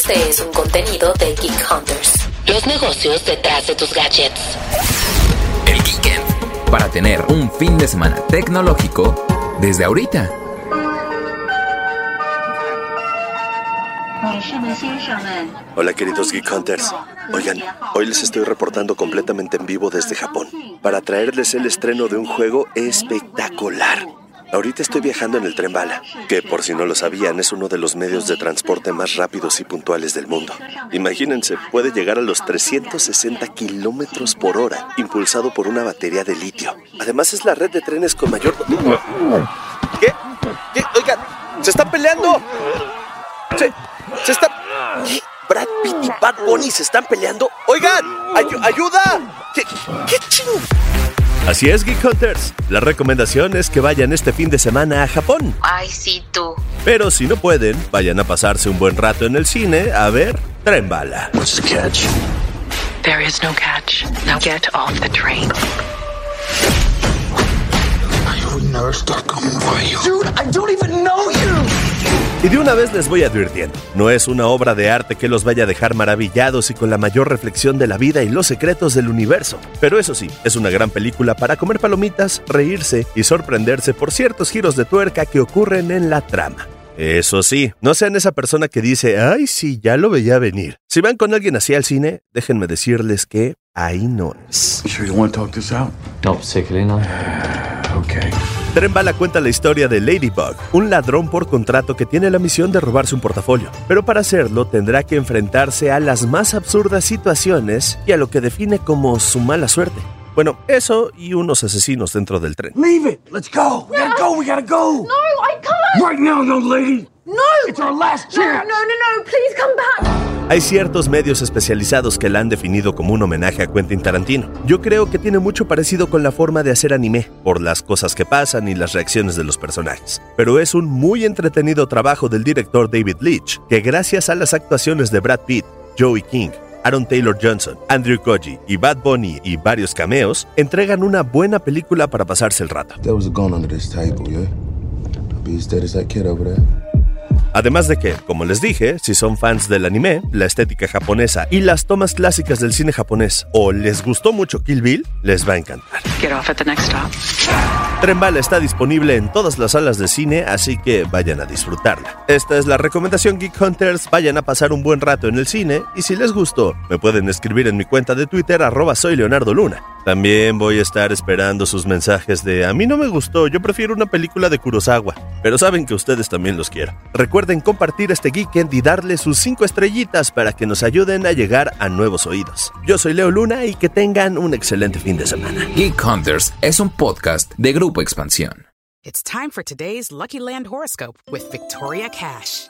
Este es un contenido de Geek Hunters. Los negocios detrás de tus gadgets. El Geekend. Para tener un fin de semana tecnológico desde ahorita. Hola queridos Geek Hunters. Oigan, hoy les estoy reportando completamente en vivo desde Japón para traerles el estreno de un juego espectacular. Ahorita estoy viajando en el tren bala, que por si no lo sabían es uno de los medios de transporte más rápidos y puntuales del mundo. Imagínense, puede llegar a los 360 kilómetros por hora, impulsado por una batería de litio. Además es la red de trenes con mayor... ¿Qué? ¿Qué? Oigan, ¿se están peleando? Se, se están... Brad Pitt y Bad Bunny se están peleando. Oigan, ayu- ayuda. ¿Qué, qué ching? Así es, Geek Hunters. La recomendación es que vayan este fin de semana a Japón. Ay, sí, tú. Pero si no pueden, vayan a pasarse un buen rato en el cine a ver Tren Bala. There is no catch. Now get off the train. Y de una vez les voy advirtiendo, no es una obra de arte que los vaya a dejar maravillados y con la mayor reflexión de la vida y los secretos del universo. Pero eso sí, es una gran película para comer palomitas, reírse y sorprenderse por ciertos giros de tuerca que ocurren en la trama. Eso sí, no sean esa persona que dice, ay, sí, ya lo veía venir. Si van con alguien así al cine, déjenme decirles que ahí no es. No. Okay. Tren Bala cuenta la historia de Ladybug, un ladrón por contrato que tiene la misión de robarse un portafolio, pero para hacerlo tendrá que enfrentarse a las más absurdas situaciones y a lo que define como su mala suerte. Bueno, eso y unos asesinos dentro del tren. Leave it. Let's go. We gotta go. We gotta go. No, I can't. Right now, young lady. No. It's our last No, chance. no, no, no. Please come back. Hay ciertos medios especializados que la han definido como un homenaje a Quentin Tarantino. Yo creo que tiene mucho parecido con la forma de hacer anime, por las cosas que pasan y las reacciones de los personajes. Pero es un muy entretenido trabajo del director David Leitch, que gracias a las actuaciones de Brad Pitt, Joey King, Aaron Taylor Johnson, Andrew Koji y Bad Bunny y varios cameos, entregan una buena película para pasarse el rato. Además de que, como les dije, si son fans del anime, la estética japonesa y las tomas clásicas del cine japonés, o les gustó mucho Kill Bill, les va a encantar. Get off at the next stop. Tren Bala está disponible en todas las salas de cine, así que vayan a disfrutarla. Esta es la recomendación Geek Hunters, vayan a pasar un buen rato en el cine y si les gustó, me pueden escribir en mi cuenta de Twitter arroba soy Leonardo Luna. También voy a estar esperando sus mensajes de a mí no me gustó, yo prefiero una película de Kurosawa, pero saben que ustedes también los quiero. Recuerden compartir este Geekend y darle sus 5 estrellitas para que nos ayuden a llegar a nuevos oídos. Yo soy Leo Luna y que tengan un excelente fin de semana. Geek Hunters es un podcast de Grupo Expansión. It's time for today's Lucky Land horoscope with Victoria Cash.